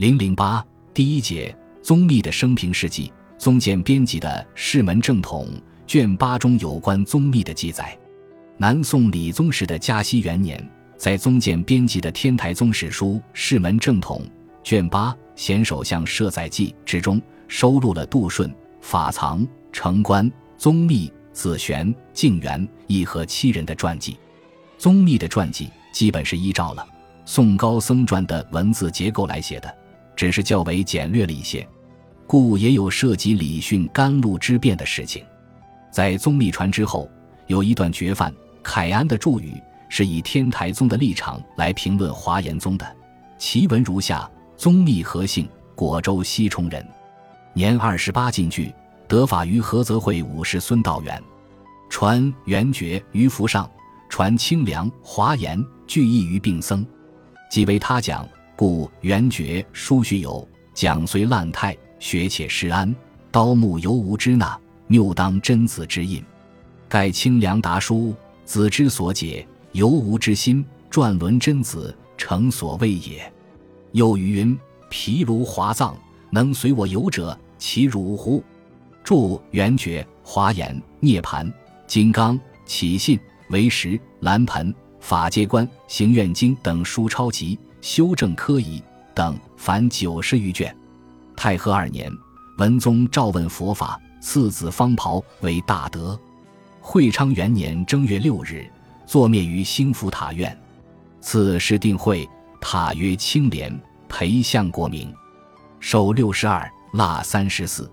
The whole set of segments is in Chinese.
零零八第一节宗密的生平事迹，宗鉴编辑的《世门正统》卷八中有关宗密的记载。南宋理宗时的嘉熙元年，在宗鉴编辑的《天台宗史书·世门正统》卷八《贤首相设载记》之中，收录了杜顺、法藏、成观、宗密、子玄、静元、义和七人的传记。宗密的传记基本是依照了宋高僧传的文字结构来写的，只是较为简略了一些，故也有涉及李训甘露之变的事情。在宗密传之后，有一段绝范。凯安的注语是以天台宗的立场来评论华严宗的，其文如下：宗密何姓，果州西充人，年二十八进具，得法于菏泽会武士孙道元，传元觉于福上，传清凉华严聚义于病僧，即为他讲，故元觉书序有讲虽烂态，学且施安，刀木犹无支那，谬当真子之印，盖清凉达书。子之所解，犹吾之心；转轮真子，诚所谓也。又云：“毗卢华藏，能随我游者，其汝乎？”注：圆觉、华严、涅盘、金刚、起信、为实、蓝盆、法界观、行愿经等书抄集，修正科仪等，凡九十余卷。太和二年，文宗诏问佛法，赐子方袍为大德。会昌元年正月六日，坐灭于兴福塔院。赐师定会，塔曰青莲，陪相国名。寿六十二，腊三十四。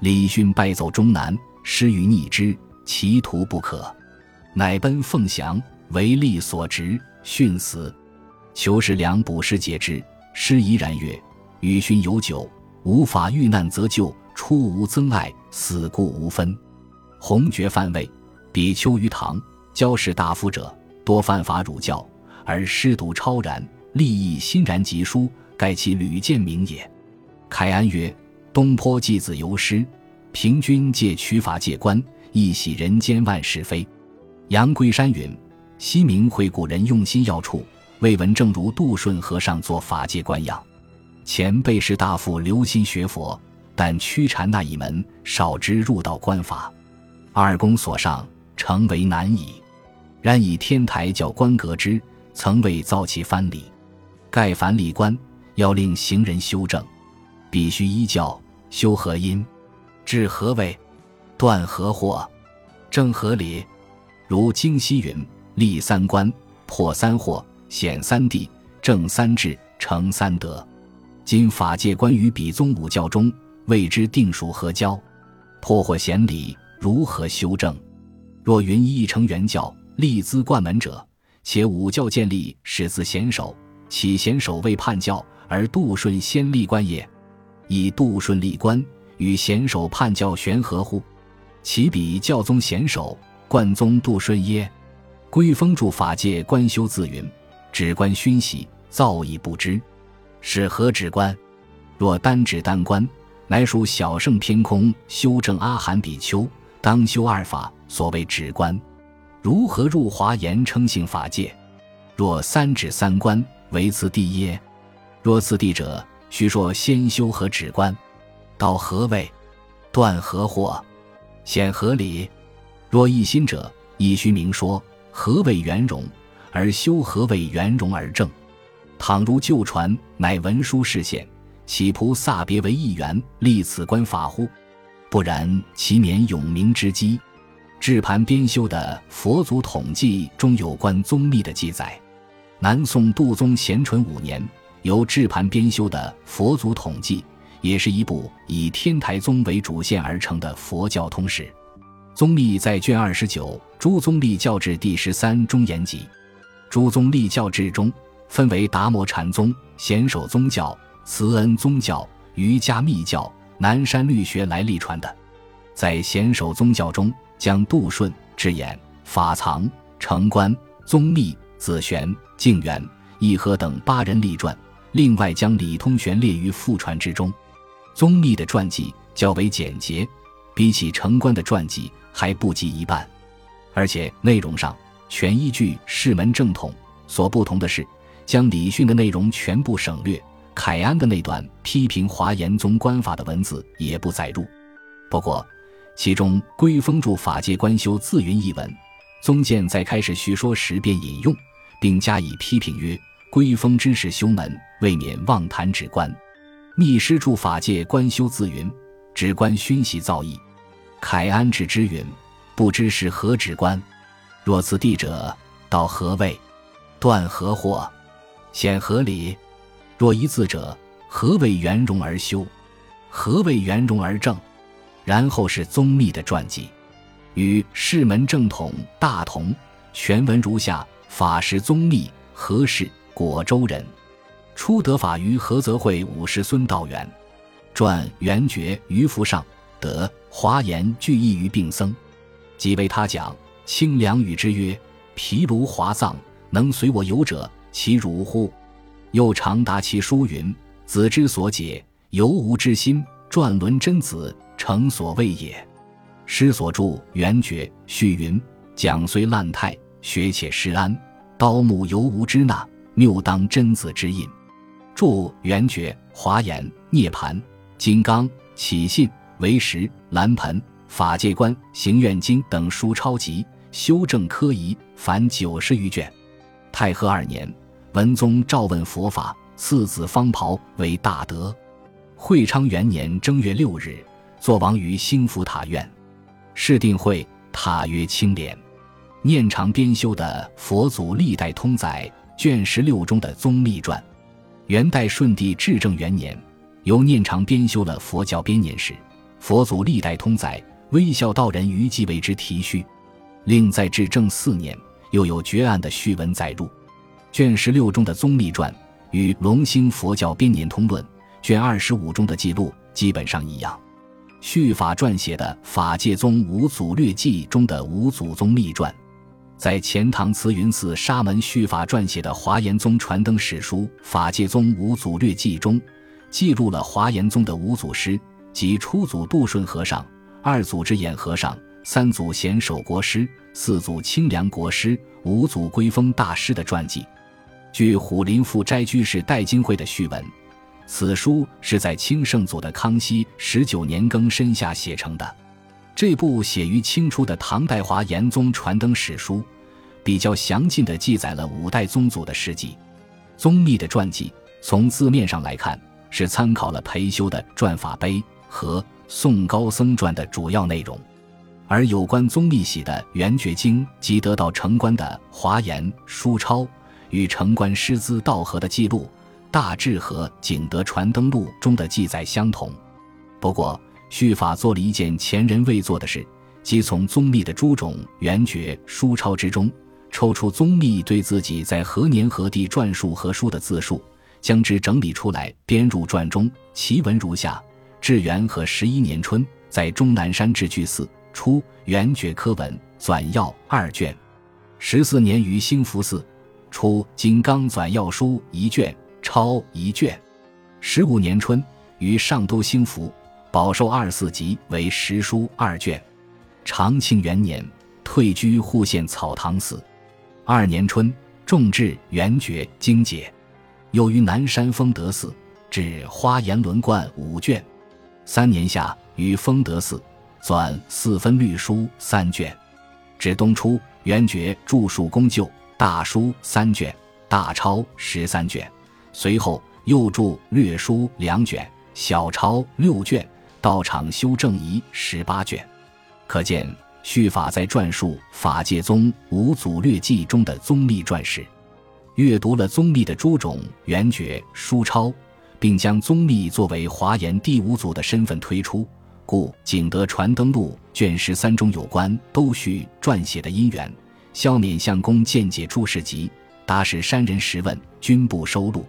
李训败走中南，失于逆之，其途不可，乃奔凤翔，为利所执，殉死。求是良补师节之，师怡然曰：“与勋有酒，无法遇难则救，出无增爱，死故无分。”弘爵范位。比丘于唐，交士大夫者，多犯法辱教，而师独超然，立意欣然极殊，盖其屡见名也。凯安曰：“东坡季子游师，平均借取法界观，一洗人间万是非。”杨龟山云：“西明会古人用心要处，未闻正如杜顺和尚做法界观样。前辈士大夫留心学佛，但屈禅那一门少之入道观法，二公所上。”诚为难矣。然以天台教官格之，曾未造其藩礼。盖凡礼官，要令行人修正，必须依教修何因，治何为，断何惑，正何理？如经西云：立三观，破三惑，显三谛，正三智，成三德。今法界观于比宗五教中，谓之定属何教？破获显理，如何修正？若云一成元教，立资冠门者，且五教建立始自贤首，启贤首为叛教，而杜顺先立官也。以杜顺立官与贤首叛教玄合乎？其比教宗贤首，冠宗杜顺耶？归封著法界观修自云：指观熏习，造诣不知，是何指观？若单指单观，乃属小圣偏空修正阿含比丘。当修二法，所谓止观，如何入华严称性法界？若三指三观，为次第耶？若次第者，须说先修和止观，到何位？断何惑？显何理？若一心者，亦须明说何谓圆融，而修何谓圆融而正。倘如旧传乃文书示现，岂菩萨别为一元，立此观法乎？不然，其免永明之机。智盘编修的《佛祖统记》中有关宗密的记载。南宋杜宗咸淳五年，由智盘编修的《佛祖统记》也是一部以天台宗为主线而成的佛教通史。宗密在卷二十九《诸宗立教志》第十三中言及：诸宗立教之中分为达摩禅宗、显首宗教、慈恩宗教、瑜伽密教。南山律学来历传的，在显首宗教中，将杜顺、智演、法藏、成观、宗密、子玄、净元、义和等八人立传，另外将李通玄列于附传之中。宗密的传记较为简洁，比起成观的传记还不及一半，而且内容上全依据世门正统。所不同的是，将李训的内容全部省略，凯安的那段批评华严宗官法的文字也不载入。不过，其中归封注法界观修自云一文，宗鉴在开始叙说时便引用，并加以批评曰：“归封之士修门，未免妄谈止观。”密师注法界观修自云：“止观熏习造诣。”凯安止之云：“不知是何止观？若此地者，道何谓？断何惑？显何理？若一字者，何谓圆融而修？何谓圆融而正？”然后是宗密的传记，与世门正统大同。全文如下：法师宗密，何氏，果州人，初得法于菏泽会五世孙道元。传元觉于福上，得华严具异于病僧，即为他讲。清凉语之曰：“毗卢华藏能随我游者，其如乎？”又常答其书云：“子之所解，犹吾之心。”转轮真子。诚所谓也。师所著圆觉序云：讲虽烂态，学且施安。刀木犹无之纳，谬当真子之印。著《圆觉华严涅盘金刚起信为实蓝盆法界观行愿经等书抄集修正科仪凡九十余卷。太和二年，文宗诏问佛法，赐子方袍为大德。会昌元年正月六日。坐王于兴福塔院，释定会塔曰清廉，念常编修的《佛祖历代通载》卷十六中的宗密传。元代顺帝至正元年，由念常编修了《佛教编年史》《佛祖历代通载》，微笑道人于即为之题序。另在至正四年，又有绝案的序文载入。卷十六中的宗密传与龙兴佛教编年通论卷二十五中的记录基本上一样。续法撰写的《法界宗五祖略记》中的五祖宗密传，在钱塘慈云寺沙门续法撰写的华严宗传灯史书《法界宗五祖略记》中，记录了华严宗的五祖师即初祖杜顺和尚、二祖智眼和尚、三祖贤守国师、四祖清凉国师、五祖归峰大师的传记。据虎林富斋居士戴金会的序文。此书是在清圣祖的康熙十九年庚申下写成的。这部写于清初的唐代华严宗传灯史书，比较详尽地记载了五代宗祖的事迹。宗密的传记，从字面上来看，是参考了裴修的《传法碑》和宋高僧传的主要内容，而有关宗密喜的《圆觉经》及得到城关的华严书抄与城关师资道合的记录。大致和《景德传灯录》中的记载相同，不过续法做了一件前人未做的事，即从宗密的诸种圆觉书抄之中抽出宗密对自己在何年何地撰述何书的字数，将之整理出来编入传中。其文如下：至元和十一年春，在终南山智具寺出圆觉科文纂要二卷；十四年于兴福寺出金刚纂要书一卷。抄一卷，十五年春于上都兴福饱受二四级为十书二卷。长庆元年退居户县草堂寺。二年春重治圆觉经解，又于南山丰德寺至花岩轮观五卷。三年夏于丰德寺纂四分律书三卷。至东初元觉著述公就大书三卷，大抄十三卷。随后又著略书两卷，小抄六卷，道场修正仪十八卷。可见续法在撰述法界宗五祖略记中的宗密传世，阅读了宗密的诸种元觉书抄，并将宗密作为华严第五祖的身份推出，故《景德传灯录》卷十三中有关都续撰写的因缘、消勉相公见解注释集、达是山人十问均不收录。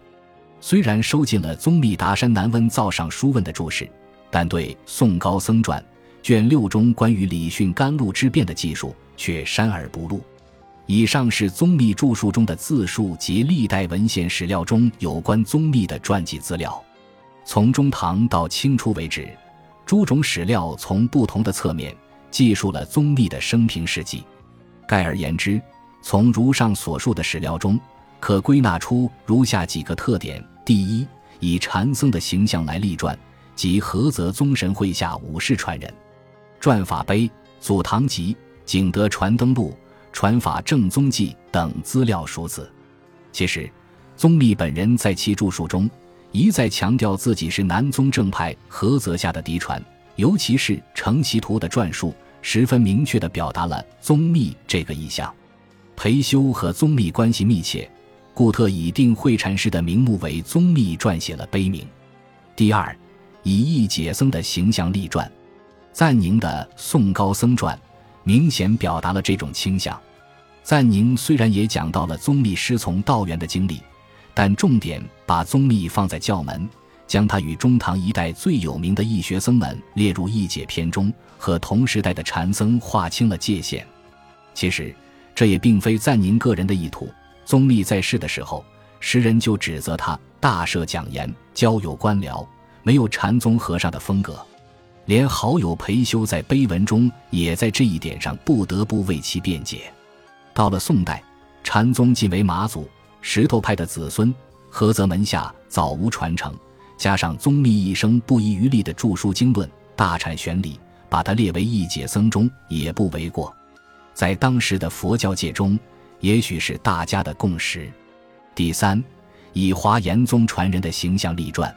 虽然收进了宗密达山南温造上书问的注释，但对《宋高僧传》卷六中关于李训甘露之变的记述却删而不录。以上是宗密著述中的自述及历代文献史料中有关宗密的传记资料。从中唐到清初为止，诸种史料从不同的侧面记述了宗密的生平事迹。概而言之，从如上所述的史料中，可归纳出如下几个特点。第一，以禅僧的形象来立传，即菏泽宗神会下五世传人。传法碑、祖堂集、景德传灯录、传法正宗记等资料属此。其实，宗密本人在其著述中一再强调自己是南宗正派菏泽下的嫡传，尤其是《成其图》的传述，十分明确地表达了宗密这个意向。裴修和宗密关系密切。故特以定慧禅师的名目为宗密撰写了碑铭。第二，以义解僧的形象立传。赞宁的《宋高僧传》明显表达了这种倾向。赞宁虽然也讲到了宗密师从道元的经历，但重点把宗密放在教门，将他与中唐一代最有名的义学僧们列入义解篇中，和同时代的禅僧划清了界限。其实，这也并非赞宁个人的意图。宗密在世的时候，时人就指责他大设讲言，交友官僚，没有禅宗和尚的风格。连好友裴修在碑文中也在这一点上不得不为其辩解。到了宋代，禅宗晋为马祖石头派的子孙，菏泽门下早无传承，加上宗密一生不遗余力的著书经论，大阐玄理，把他列为义解僧中也不为过。在当时的佛教界中。也许是大家的共识。第三，以华严宗传人的形象立传。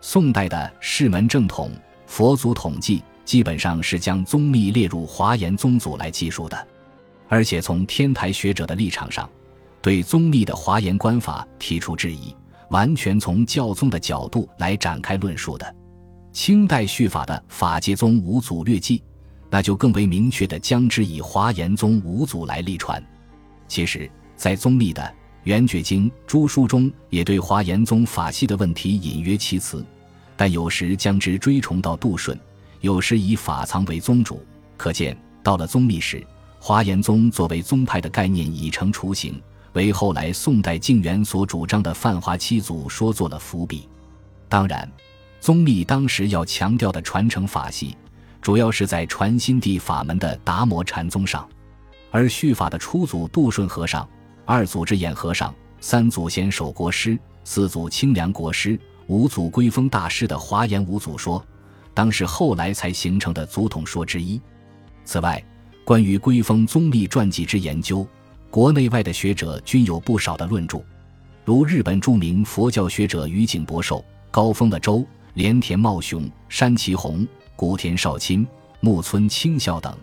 宋代的释门正统佛祖统计基本上是将宗密列入华严宗祖来记述的，而且从天台学者的立场上，对宗密的华严观法提出质疑，完全从教宗的角度来展开论述的。清代续法的《法界宗五祖略记》，那就更为明确的将之以华严宗五祖来立传。其实，在宗密的《圆觉经》诸书中，也对华严宗法系的问题隐约其词，但有时将之追崇到杜顺，有时以法藏为宗主。可见，到了宗密时，华严宗作为宗派的概念已成雏形，为后来宋代静元所主张的泛华七祖说做了伏笔。当然，宗密当时要强调的传承法系，主要是在传心地法门的达摩禅宗上。而续法的初祖杜顺和尚、二祖智演和尚、三祖贤守国师、四祖清凉国师、五祖归峰大师的华严五祖说，当是后来才形成的祖统说之一。此外，关于归峰宗密传记之研究，国内外的学者均有不少的论著，如日本著名佛教学者宇井博寿、高峰的周、连田茂雄、山崎宏、古田少卿、木村清孝等。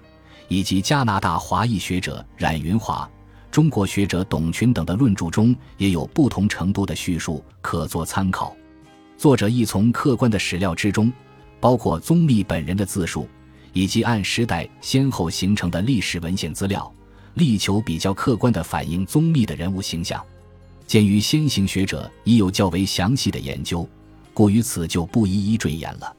以及加拿大华裔学者冉云华、中国学者董群等的论著中，也有不同程度的叙述可作参考。作者亦从客观的史料之中，包括宗密本人的自述，以及按时代先后形成的历史文献资料，力求比较客观地反映宗密的人物形象。鉴于先行学者已有较为详细的研究，故于此就不一一赘言了。